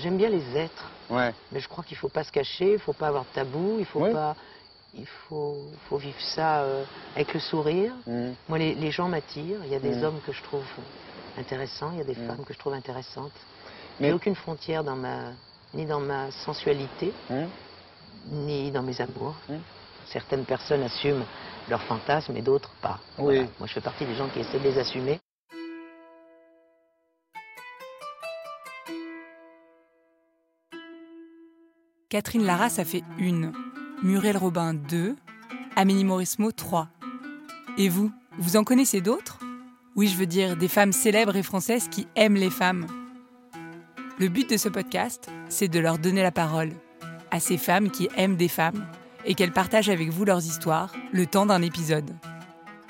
J'aime bien les êtres. Ouais. Mais je crois qu'il faut pas se cacher, il faut pas avoir de tabou, il faut pas. Il faut, faut vivre ça euh, avec le sourire. Mhm. Moi, les, les gens m'attirent. Il y a des Mm. hommes que je trouve intéressants, il y a des Mm. femmes que je trouve intéressantes. Mais- Mais aucune frontière dans ma, ni dans ma sensualité, ni dans mes amours. Certaines personnes assument leurs fantasmes et d'autres pas. Oui. Voilà. Moi, je fais partie des gens qui essaient de les assumer. Catherine Lara, ça fait une. Muriel Robin, deux. Amélie Mauresmo, trois. Et vous, vous en connaissez d'autres? Oui, je veux dire des femmes célèbres et françaises qui aiment les femmes. Le but de ce podcast, c'est de leur donner la parole à ces femmes qui aiment des femmes et qu'elles partagent avec vous leurs histoires le temps d'un épisode.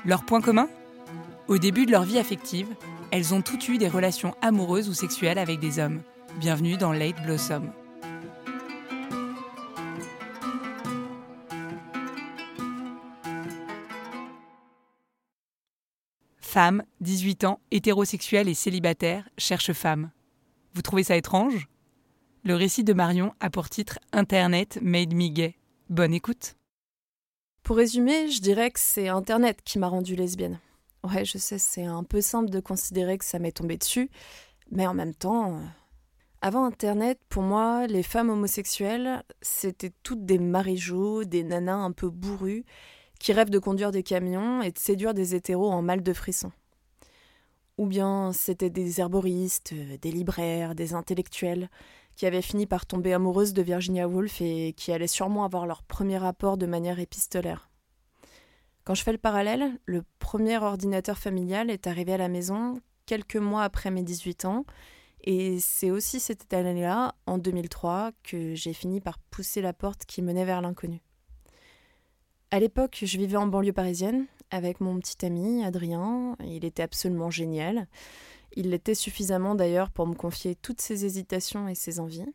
Leur point commun? Au début de leur vie affective, elles ont toutes eu des relations amoureuses ou sexuelles avec des hommes. Bienvenue dans Late Blossom. Femme, 18 ans, hétérosexuelle et célibataire, cherche femme. Vous trouvez ça étrange? Le récit de Marion a pour titre Internet made me gay. Bonne écoute. Pour résumer, je dirais que c'est Internet qui m'a rendue lesbienne. Ouais, je sais, c'est un peu simple de considérer que ça m'est tombé dessus, mais en même temps, euh, avant Internet, pour moi, les femmes homosexuelles, c'était toutes des marijots, des nanas un peu bourrues, qui rêvent de conduire des camions et de séduire des hétéros en mal de frisson. Ou bien c'était des herboristes, euh, des libraires, des intellectuels, qui avaient fini par tomber amoureuses de Virginia Woolf et qui allaient sûrement avoir leur premier rapport de manière épistolaire. Quand je fais le parallèle, le premier ordinateur familial est arrivé à la maison quelques mois après mes 18 ans, et c'est aussi cette année-là, en 2003, que j'ai fini par pousser la porte qui menait vers l'inconnu. À l'époque, je vivais en banlieue parisienne avec mon petit ami Adrien. Il était absolument génial. Il l'était suffisamment d'ailleurs pour me confier toutes ses hésitations et ses envies.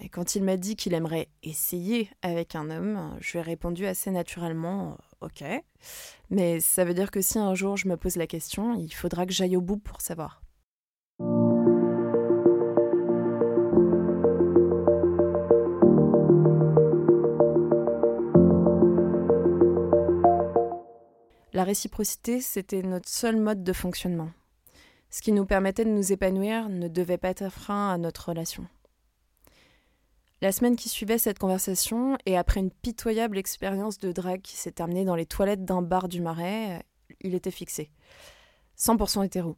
Et quand il m'a dit qu'il aimerait essayer avec un homme, je lui ai répondu assez naturellement Ok. Mais ça veut dire que si un jour je me pose la question, il faudra que j'aille au bout pour savoir. La réciprocité, c'était notre seul mode de fonctionnement. Ce qui nous permettait de nous épanouir ne devait pas être un frein à notre relation. La semaine qui suivait cette conversation, et après une pitoyable expérience de drague qui s'est terminée dans les toilettes d'un bar du Marais, il était fixé. 100% hétéro.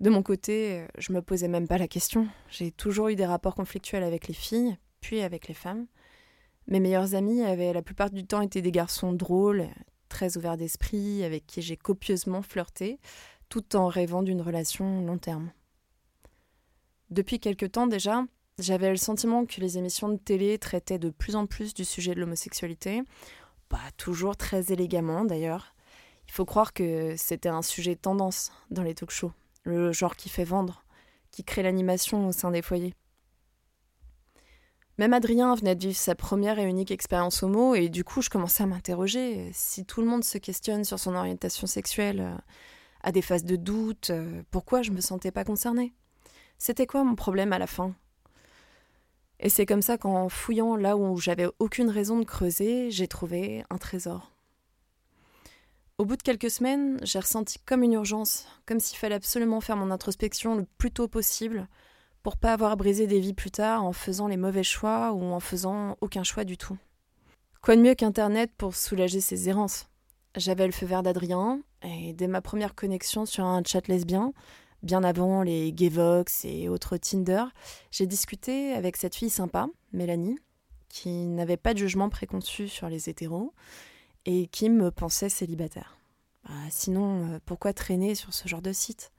De mon côté, je me posais même pas la question. J'ai toujours eu des rapports conflictuels avec les filles, puis avec les femmes. Mes meilleurs amis avaient la plupart du temps été des garçons drôles, très ouverts d'esprit, avec qui j'ai copieusement flirté, tout en rêvant d'une relation long terme. Depuis quelque temps déjà, j'avais le sentiment que les émissions de télé traitaient de plus en plus du sujet de l'homosexualité, pas toujours très élégamment d'ailleurs. Il faut croire que c'était un sujet tendance dans les talk-shows, le genre qui fait vendre, qui crée l'animation au sein des foyers. Même Adrien venait de vivre sa première et unique expérience homo, et du coup, je commençais à m'interroger si tout le monde se questionne sur son orientation sexuelle, à des phases de doute, pourquoi je me sentais pas concernée? C'était quoi mon problème à la fin? Et c'est comme ça qu'en fouillant là où j'avais aucune raison de creuser, j'ai trouvé un trésor. Au bout de quelques semaines, j'ai ressenti comme une urgence, comme s'il fallait absolument faire mon introspection le plus tôt possible pour pas avoir brisé des vies plus tard en faisant les mauvais choix ou en faisant aucun choix du tout. Quoi de mieux qu'Internet pour soulager ses errances? J'avais le feu vert d'Adrien, et dès ma première connexion sur un chat lesbien, bien avant les Gayvox et autres Tinder, j'ai discuté avec cette fille sympa, Mélanie, qui n'avait pas de jugement préconçu sur les hétéros et qui me pensait célibataire. Bah, sinon, pourquoi traîner sur ce genre de site?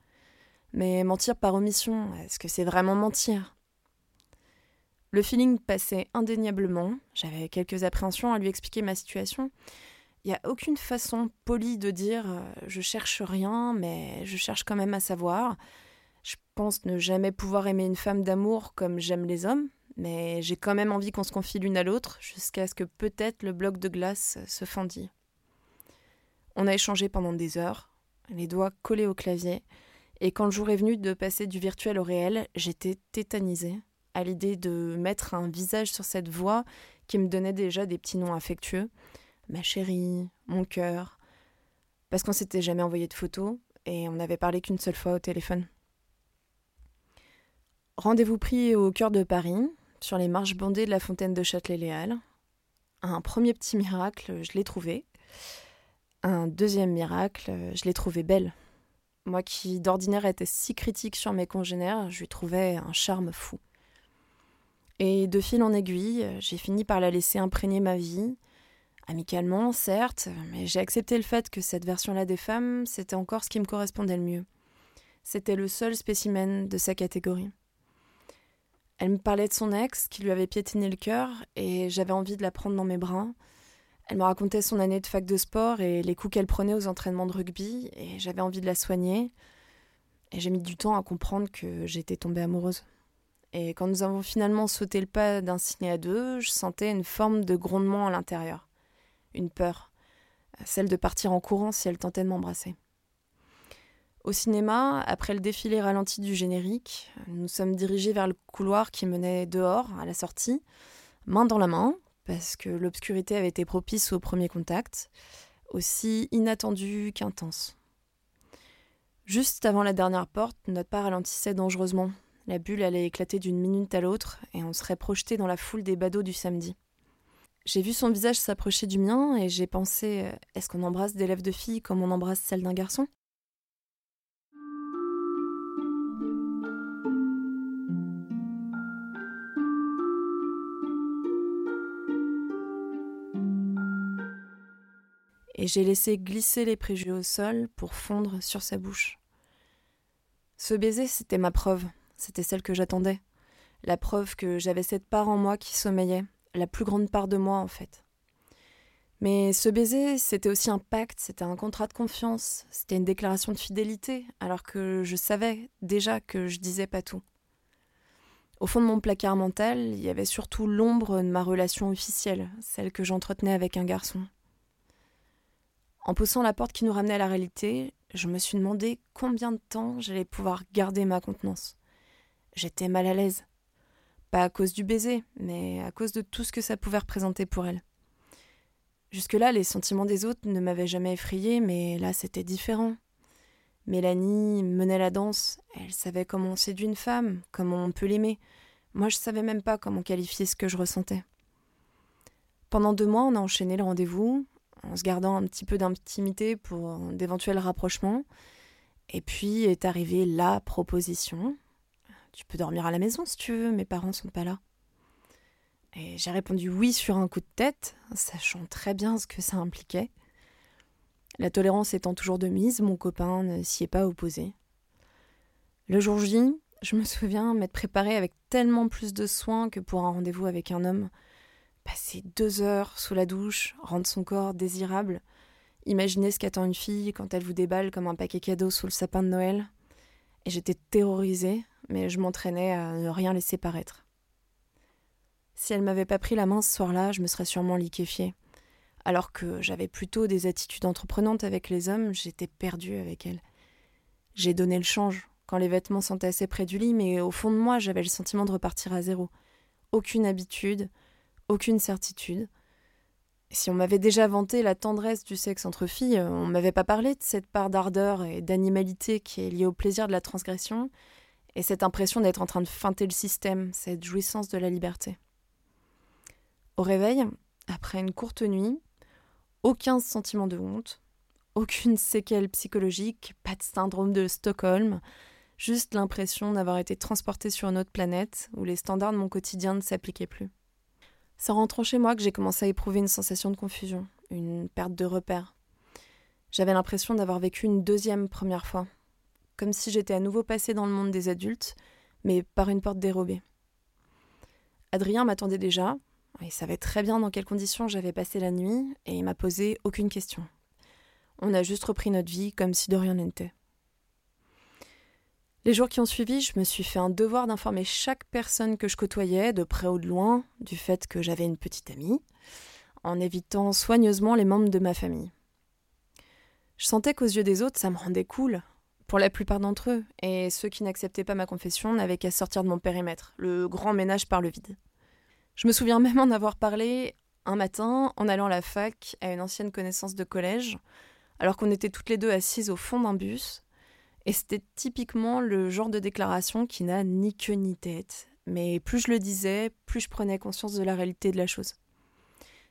Mais mentir par omission, est-ce que c'est vraiment mentir? Le feeling passait indéniablement, j'avais quelques appréhensions à lui expliquer ma situation. Il n'y a aucune façon polie de dire euh, je cherche rien, mais je cherche quand même à savoir. Je pense ne jamais pouvoir aimer une femme d'amour comme j'aime les hommes, mais j'ai quand même envie qu'on se confie l'une à l'autre jusqu'à ce que peut-être le bloc de glace se fendille. On a échangé pendant des heures, les doigts collés au clavier, Et quand le jour est venu de passer du virtuel au réel, j'étais tétanisée à l'idée de mettre un visage sur cette voix qui me donnait déjà des petits noms affectueux. Ma chérie, mon cœur. Parce qu'on s'était jamais envoyé de photos et on n'avait parlé qu'une seule fois au téléphone. Rendez-vous pris au cœur de Paris, sur les marches bondées de la fontaine de Châtelet-Léal. Un premier petit miracle, je l'ai trouvé. Un deuxième miracle, je l'ai trouvé belle. Moi qui d'ordinaire étais si critique sur mes congénères, je lui trouvais un charme fou. Et de fil en aiguille, j'ai fini par la laisser imprégner ma vie, amicalement, certes, mais j'ai accepté le fait que cette version-là des femmes, c'était encore ce qui me correspondait le mieux. C'était le seul spécimen de sa catégorie. Elle me parlait de son ex qui lui avait piétiné le cœur et j'avais envie de la prendre dans mes bras. Elle me racontait son année de fac de sport et les coups qu'elle prenait aux entraînements de rugby et j'avais envie de la soigner. Et j'ai mis du temps à comprendre que j'étais tombée amoureuse. Et quand nous avons finalement sauté le pas d'un ciné à deux, je sentais une forme de grondement à l'intérieur. Une peur. Celle de partir en courant si elle tentait de m'embrasser. Au cinéma, après le défilé ralenti du générique, nous sommes dirigés vers le couloir qui menait dehors, à la sortie, main dans la main, parce que l'obscurité avait été propice au premier contact, aussi inattendu qu'intense. Juste avant la dernière porte, notre pas ralentissait dangereusement, la bulle allait éclater d'une minute à l'autre et on serait projeté dans la foule des badauds du samedi. J'ai vu son visage s'approcher du mien et j'ai pensé euh, est-ce qu'on embrasse des lèvres de fille comme on embrasse celle d'un garçon? Et j'ai laissé glisser les préjugés au sol pour fondre sur sa bouche. Ce baiser, c'était ma preuve, c'était celle que j'attendais. La preuve que j'avais cette part en moi qui sommeillait, la plus grande part de moi en fait. Mais ce baiser, c'était aussi un pacte, c'était un contrat de confiance, c'était une déclaration de fidélité, alors que je savais déjà que je disais pas tout. Au fond de mon placard mental, il y avait surtout l'ombre de ma relation officielle, celle que j'entretenais avec un garçon. En poussant la porte qui nous ramenait à la réalité, je me suis demandé combien de temps j'allais pouvoir garder ma contenance. J'étais mal à l'aise. Pas à cause du baiser, mais à cause de tout ce que ça pouvait représenter pour elle. Jusque-là, les sentiments des autres ne m'avaient jamais effrayée, mais là, c'était différent. Mélanie menait la danse, elle savait comment on séduit une femme, comment on peut l'aimer. Moi, je savais même pas comment qualifier ce que je ressentais. Pendant deux mois, on a enchaîné le rendez-vous, en se gardant un petit peu d'intimité pour d'éventuels rapprochements. Et puis est arrivée la proposition, tu peux dormir à la maison si tu veux, mes parents sont pas là. Et j'ai répondu oui sur un coup de tête, sachant très bien ce que ça impliquait. La tolérance étant toujours de mise, mon copain ne s'y est pas opposé. Le jour J, je me souviens m'être préparée avec tellement plus de soin que pour un rendez-vous avec un homme. Passer deux heures sous la douche, rendre son corps désirable, imaginer ce qu'attend une fille quand elle vous déballe comme un paquet cadeau sous le sapin de Noël. Et j'étais terrorisée, mais je m'entraînais à ne rien laisser paraître. Si elle m'avait pas pris la main ce soir-là, je me serais sûrement liquéfiée. Alors que j'avais plutôt des attitudes entreprenantes avec les hommes, j'étais perdue avec elle. J'ai donné le change quand les vêtements s'entassaient près du lit, mais au fond de moi, j'avais le sentiment de repartir à zéro. Aucune habitude, aucune certitude. Si on m'avait déjà vanté la tendresse du sexe entre filles, on m'avait pas parlé de cette part d'ardeur et d'animalité qui est liée au plaisir de la transgression, et cette impression d'être en train de feinter le système, cette jouissance de la liberté. Au réveil, après une courte nuit, aucun sentiment de honte, aucune séquelle psychologique, pas de syndrome de Stockholm, juste l'impression d'avoir été transporté sur une autre planète où les standards de mon quotidien ne s'appliquaient plus. C'est en rentrant chez moi que j'ai commencé à éprouver une sensation de confusion, une perte de repère. J'avais l'impression d'avoir vécu une deuxième première fois, comme si j'étais à nouveau passée dans le monde des adultes, mais par une porte dérobée. Adrien m'attendait déjà, il savait très bien dans quelles conditions j'avais passé la nuit, et il m'a posé aucune question. On a juste repris notre vie comme si de rien n'était. Les jours qui ont suivi, je me suis fait un devoir d'informer chaque personne que je côtoyais, de près ou de loin, du fait que j'avais une petite amie, en évitant soigneusement les membres de ma famille. Je sentais qu'aux yeux des autres, ça me rendait cool, pour la plupart d'entre eux, et ceux qui n'acceptaient pas ma confession n'avaient qu'à sortir de mon périmètre, le grand ménage par le vide. Je me souviens même en avoir parlé un matin en allant à la fac à une ancienne connaissance de collège, alors qu'on était toutes les deux assises au fond d'un bus, et c'était typiquement le genre de déclaration qui n'a ni queue ni tête, mais plus je le disais, plus je prenais conscience de la réalité de la chose.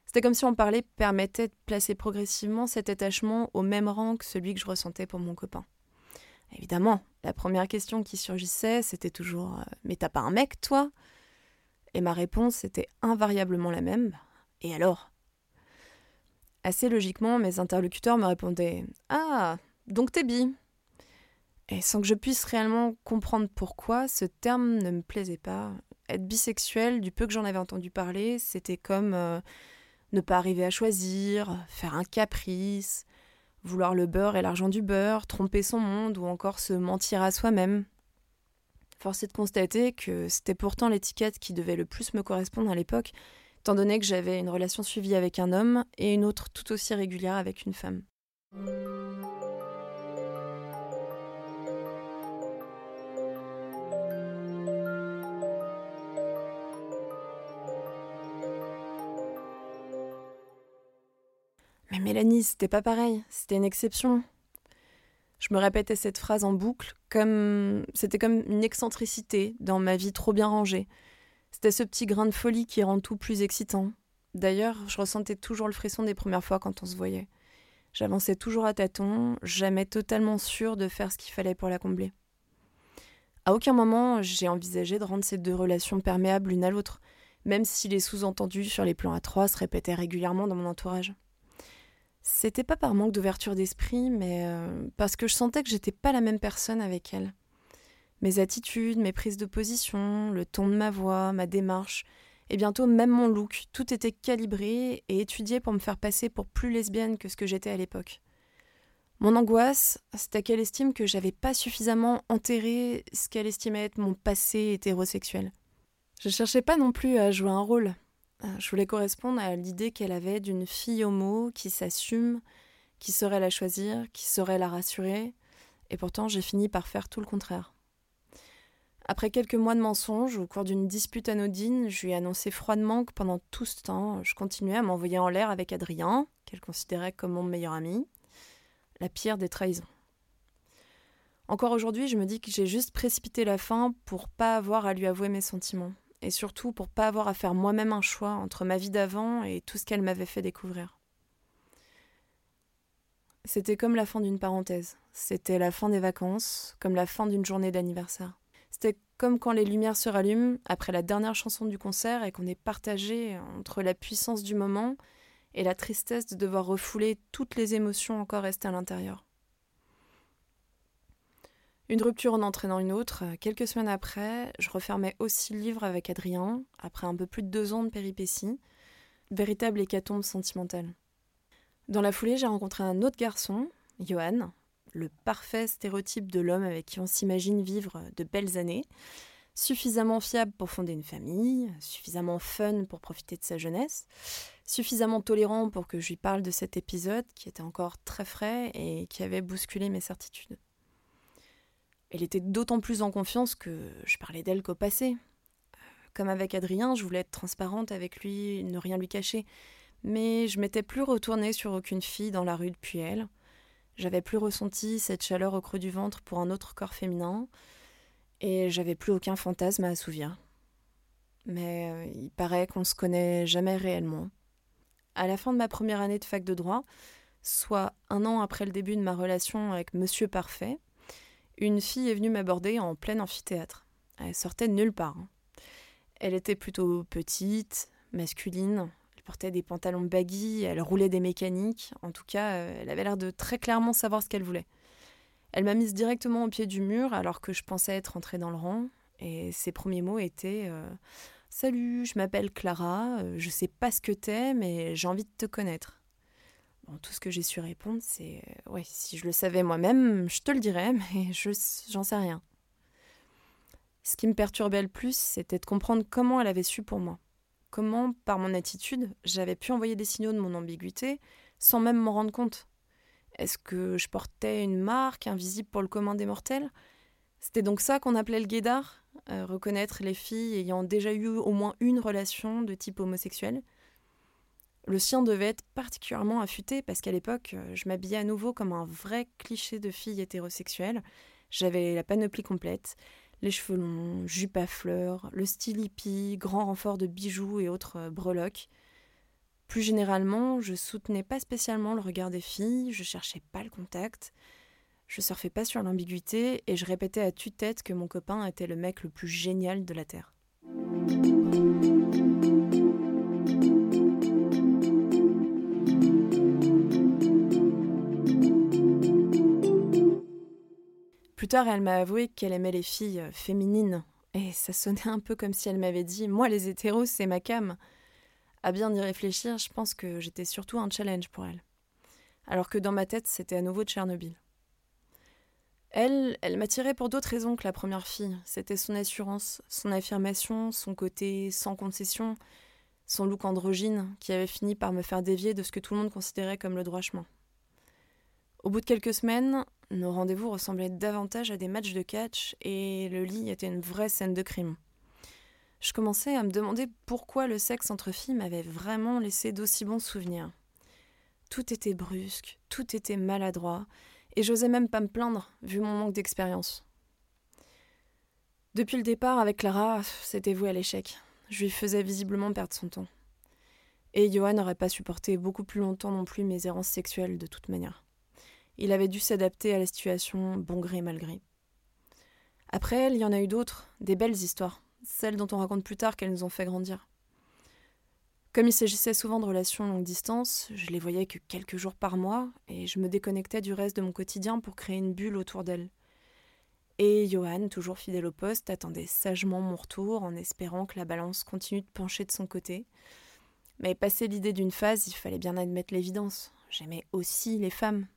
C'était comme si on parlait permettait de placer progressivement cet attachement au même rang que celui que je ressentais pour mon copain. Évidemment, la première question qui surgissait, c'était toujours euh, Mais t'as pas un mec, toi? Et ma réponse était invariablement la même Et alors? Assez logiquement, mes interlocuteurs me répondaient Ah, donc t'es bi Sans que je puisse réellement comprendre pourquoi, ce terme ne me plaisait pas. Être bisexuel, du peu que j'en avais entendu parler, c'était comme. Euh, ne pas arriver à choisir, faire un caprice, vouloir le beurre et l'argent du beurre, tromper son monde ou encore se mentir à soi-même. Force est de constater que c'était pourtant l'étiquette qui devait le plus me correspondre à l'époque, étant donné que j'avais une relation suivie avec un homme et une autre tout aussi régulière avec une femme. Mais Mélanie, c'était pas pareil, c'était une exception. Je me répétais cette phrase en boucle, comme c'était comme une excentricité dans ma vie trop bien rangée. C'était ce petit grain de folie qui rend tout plus excitant. D'ailleurs, je ressentais toujours le frisson des premières fois quand on se voyait. J'avançais toujours à tâtons, jamais totalement sûre de faire ce qu'il fallait pour la combler. À aucun moment, j'ai envisagé de rendre ces deux relations perméables l'une à l'autre, même si les sous-entendus sur les plans à trois se répétaient régulièrement dans mon entourage. C'était pas par manque d'ouverture d'esprit, mais euh, parce que je sentais que j'étais pas la même personne avec elle. Mes attitudes, mes prises de position, le ton de ma voix, ma démarche, et bientôt même mon look, tout était calibré et étudié pour me faire passer pour plus lesbienne que ce que j'étais à l'époque. Mon angoisse, c'était qu'elle estime que j'avais pas suffisamment enterré ce qu'elle estimait être mon passé hétérosexuel. Je cherchais pas non plus à jouer un rôle, je voulais correspondre à l'idée qu'elle avait d'une fille homo qui s'assume, qui saurait la choisir, qui saurait la rassurer, et pourtant j'ai fini par faire tout le contraire. Après quelques mois de mensonges, au cours d'une dispute anodine, je lui ai annoncé froidement que pendant tout ce temps, je continuais à m'envoyer en l'air avec Adrien, qu'elle considérait comme mon meilleur ami, la pire des trahisons. Encore aujourd'hui, je me dis que j'ai juste précipité la fin pour pas avoir à lui avouer mes sentiments et surtout pour pas avoir à faire moi-même un choix entre ma vie d'avant et tout ce qu'elle m'avait fait découvrir. C'était comme la fin d'une parenthèse, c'était la fin des vacances, comme la fin d'une journée d'anniversaire. C'était comme quand les lumières se rallument après la dernière chanson du concert et qu'on est partagé entre la puissance du moment et la tristesse de devoir refouler toutes les émotions encore restées à l'intérieur. Une rupture en entraînant une autre. Quelques semaines après, je refermais aussi le livre avec Adrien, après un peu plus de deux ans de péripéties. Véritable hécatombe sentimentale. Dans la foulée, j'ai rencontré un autre garçon, Johan, le parfait stéréotype de l'homme avec qui on s'imagine vivre de belles années, suffisamment fiable pour fonder une famille, suffisamment fun pour profiter de sa jeunesse, suffisamment tolérant pour que je lui parle de cet épisode qui était encore très frais et qui avait bousculé mes certitudes. Elle était d'autant plus en confiance que je parlais d'elle qu'au passé. Comme avec Adrien, je voulais être transparente avec lui, ne rien lui cacher. Mais je m'étais plus retournée sur aucune fille dans la rue depuis elle. J'avais plus ressenti cette chaleur au creux du ventre pour un autre corps féminin. Et j'avais plus aucun fantasme à assouvir. Mais euh, il paraît qu'on se connaît jamais réellement. À la fin de ma première année de fac de droit, soit un an après le début de ma relation avec Monsieur Parfait, une fille est venue m'aborder en plein amphithéâtre. Elle sortait de nulle part. Hein. Elle était plutôt petite, masculine, elle portait des pantalons baggy, elle roulait des mécaniques, en tout cas, euh, elle avait l'air de très clairement savoir ce qu'elle voulait. Elle m'a mise directement au pied du mur alors que je pensais être entrée dans le rang, et ses premiers mots étaient euh, Salut, je m'appelle Clara, euh, je sais pas ce que t'es, mais j'ai envie de te connaître tout ce que j'ai su répondre, c'est euh, ouais, si je le savais moi-même, je te le dirais, mais je j'en sais rien. Ce qui me perturbait le plus, c'était de comprendre comment elle avait su pour moi. Comment, par mon attitude, j'avais pu envoyer des signaux de mon ambiguïté sans même m'en rendre compte. Est-ce que je portais une marque invisible pour le commun des mortels? C'était donc ça qu'on appelait le guédard euh, Reconnaître les filles ayant déjà eu au moins une relation de type homosexuel le sien devait être particulièrement affûté parce qu'à l'époque, euh, je m'habillais à nouveau comme un vrai cliché de fille hétérosexuelle. J'avais la panoplie complète, les cheveux longs, jupe à fleurs, le style hippie, grand renfort de bijoux et autres euh, breloques. Plus généralement, je soutenais pas spécialement le regard des filles, je cherchais pas le contact, je surfais pas sur l'ambiguïté et je répétais à tue-tête que mon copain était le mec le plus génial de la Terre. Elle m'a avoué qu'elle aimait les filles euh, féminines, et ça sonnait un peu comme si elle m'avait dit Moi, les hétéros, c'est ma cam. À bien y réfléchir, je pense que j'étais surtout un challenge pour elle. Alors que dans ma tête, c'était à nouveau Tchernobyl. Elle, elle m'attirait pour d'autres raisons que la première fille. C'était son assurance, son affirmation, son côté sans concession, son look androgyne qui avait fini par me faire dévier de ce que tout le monde considérait comme le droit chemin. Au bout de quelques semaines, nos rendez-vous ressemblaient davantage à des matchs de catch et le lit était une vraie scène de crime. Je commençais à me demander pourquoi le sexe entre filles m'avait vraiment laissé d'aussi bons souvenirs. Tout était brusque, tout était maladroit, et j'osais même pas me plaindre, vu mon manque d'expérience. Depuis le départ avec Clara, c'était voué à l'échec. Je lui faisais visiblement perdre son temps. Et Johan n'aurait pas supporté beaucoup plus longtemps non plus mes errances sexuelles de toute manière. Il avait dû s'adapter à la situation, bon gré mal gré. Après elle, il y en a eu d'autres, des belles histoires, celles dont on raconte plus tard qu'elles nous ont fait grandir. Comme il s'agissait souvent de relations longue distance, je les voyais que quelques jours par mois, et je me déconnectais du reste de mon quotidien pour créer une bulle autour d'elle. Et Johan, toujours fidèle au poste, attendait sagement mon retour en espérant que la balance continue de pencher de son côté. Mais passé l'idée d'une phase, il fallait bien admettre l'évidence. J'aimais aussi les femmes,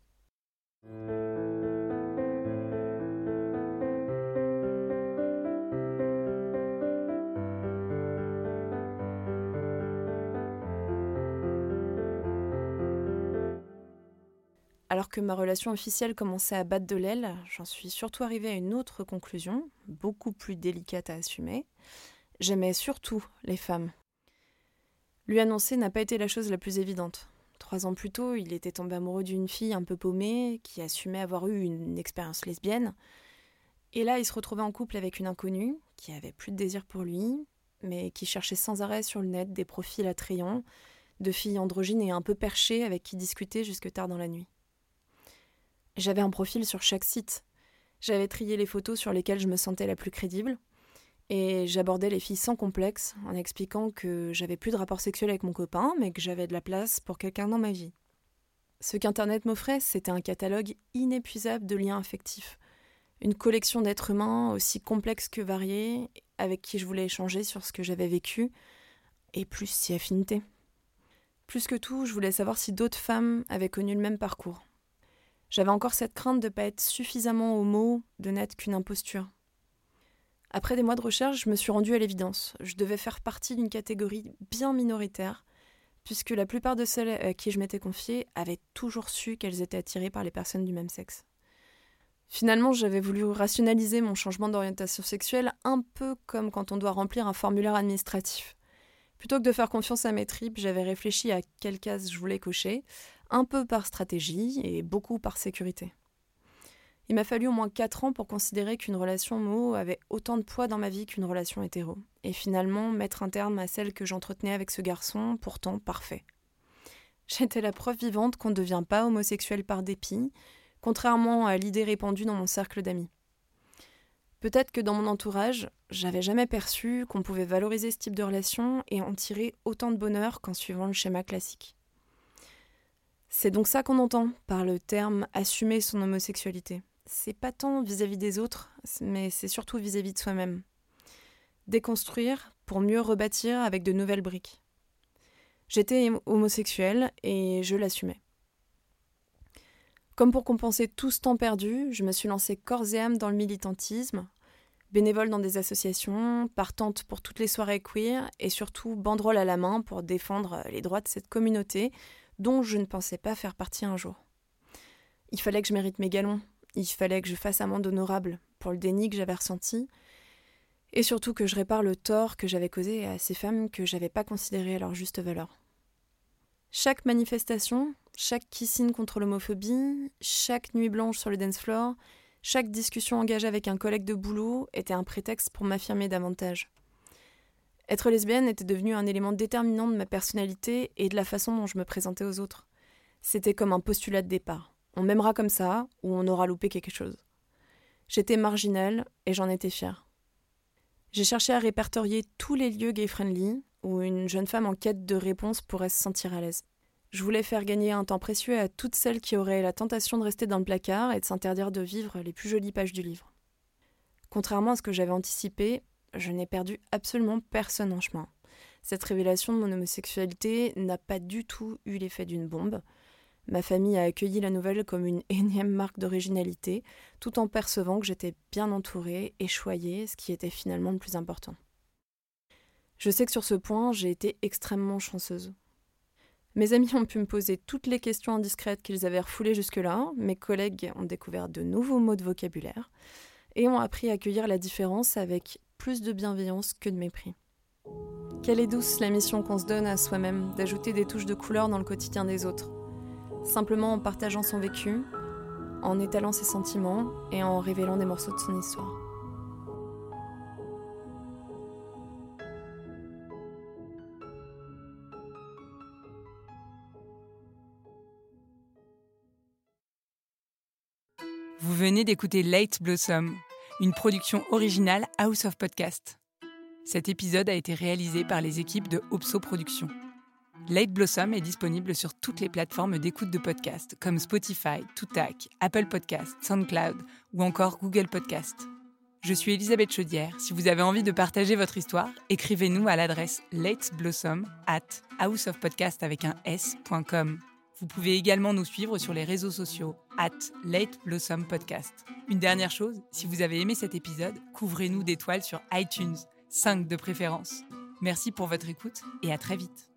alors que ma relation officielle commençait à battre de l'aile, j'en suis surtout arrivée à une autre conclusion, beaucoup plus délicate à assumer. J'aimais surtout les femmes. Lui annoncer n'a pas été la chose la plus évidente. Trois ans plus tôt, il était tombé amoureux d'une fille un peu paumée, qui assumait avoir eu une expérience lesbienne. Et là, il se retrouvait en couple avec une inconnue, qui avait plus de désir pour lui, mais qui cherchait sans arrêt sur le net des profils attrayants, de filles androgynes et un peu perchées avec qui discuter jusque tard dans la nuit. J'avais un profil sur chaque site. J'avais trié les photos sur lesquelles je me sentais la plus crédible, et j'abordais les filles sans complexe, en expliquant que j'avais plus de rapport sexuel avec mon copain, mais que j'avais de la place pour quelqu'un dans ma vie. Ce qu'Internet m'offrait, c'était un catalogue inépuisable de liens affectifs. Une collection d'êtres humains aussi complexes que variés, avec qui je voulais échanger sur ce que j'avais vécu, et plus si affinité. Plus que tout, je voulais savoir si d'autres femmes avaient connu le même parcours. J'avais encore cette crainte de ne pas être suffisamment homo, de n'être qu'une imposture. Après des mois de recherche, je me suis rendue à l'évidence. Je devais faire partie d'une catégorie bien minoritaire, puisque la plupart de celles à qui je m'étais confiée avaient toujours su qu'elles étaient attirées par les personnes du même sexe. Finalement, j'avais voulu rationaliser mon changement d'orientation sexuelle un peu comme quand on doit remplir un formulaire administratif. Plutôt que de faire confiance à mes tripes, j'avais réfléchi à quelle case je voulais cocher, un peu par stratégie et beaucoup par sécurité. Il m'a fallu au moins 4 ans pour considérer qu'une relation homo avait autant de poids dans ma vie qu'une relation hétéro, et finalement mettre un terme à celle que j'entretenais avec ce garçon, pourtant parfait. J'étais la preuve vivante qu'on ne devient pas homosexuel par dépit, contrairement à l'idée répandue dans mon cercle d'amis. Peut-être que dans mon entourage, j'avais jamais perçu qu'on pouvait valoriser ce type de relation et en tirer autant de bonheur qu'en suivant le schéma classique. C'est donc ça qu'on entend par le terme assumer son homosexualité c'est pas tant vis-à-vis des autres, mais c'est surtout vis-à-vis de soi-même. Déconstruire pour mieux rebâtir avec de nouvelles briques. J'étais homosexuelle et je l'assumais. Comme pour compenser tout ce temps perdu, je me suis lancée corps et âme dans le militantisme, bénévole dans des associations, partante pour toutes les soirées queer et surtout banderole à la main pour défendre les droits de cette communauté dont je ne pensais pas faire partie un jour. Il fallait que je mérite mes galons, il fallait que je fasse amende honorable pour le déni que j'avais ressenti, et surtout que je répare le tort que j'avais causé à ces femmes que j'avais pas considérées à leur juste valeur. Chaque manifestation, chaque kissing contre l'homophobie, chaque nuit blanche sur le dance floor, chaque discussion engagée avec un collègue de boulot était un prétexte pour m'affirmer davantage. Être lesbienne était devenu un élément déterminant de ma personnalité et de la façon dont je me présentais aux autres. C'était comme un postulat de départ. On m'aimera comme ça ou on aura loupé quelque chose. J'étais marginale et j'en étais fière. J'ai cherché à répertorier tous les lieux gay-friendly où une jeune femme en quête de réponse pourrait se sentir à l'aise. Je voulais faire gagner un temps précieux à toutes celles qui auraient la tentation de rester dans le placard et de s'interdire de vivre les plus jolies pages du livre. Contrairement à ce que j'avais anticipé, je n'ai perdu absolument personne en chemin. Cette révélation de mon homosexualité n'a pas du tout eu l'effet d'une bombe. Ma famille a accueilli la nouvelle comme une énième marque d'originalité, tout en percevant que j'étais bien entourée et choyée, ce qui était finalement le plus important. Je sais que sur ce point, j'ai été extrêmement chanceuse. Mes amis ont pu me poser toutes les questions indiscrètes qu'ils avaient refoulées jusque-là, mes collègues ont découvert de nouveaux mots de vocabulaire, et ont appris à accueillir la différence avec plus de bienveillance que de mépris. Quelle est douce la mission qu'on se donne à soi-même d'ajouter des touches de couleur dans le quotidien des autres, simplement en partageant son vécu, en étalant ses sentiments et en révélant des morceaux de son histoire. Vous venez d'écouter Late Blossom, une production originale House of Podcast. Cet épisode a été réalisé par les équipes de Opso Productions. Late Blossom est disponible sur toutes les plateformes d'écoute de podcasts comme Spotify, Toutac, Apple Podcasts, SoundCloud ou encore Google Podcasts. Je suis Elisabeth Chaudière. Si vous avez envie de partager votre histoire, écrivez-nous à l'adresse lateblossom at houseofpodcast avec un s.com. Vous pouvez également nous suivre sur les réseaux sociaux, at Late. Une dernière chose, si vous avez aimé cet épisode, couvrez-nous d'étoiles sur iTunes, 5 de préférence. Merci pour votre écoute et à très vite.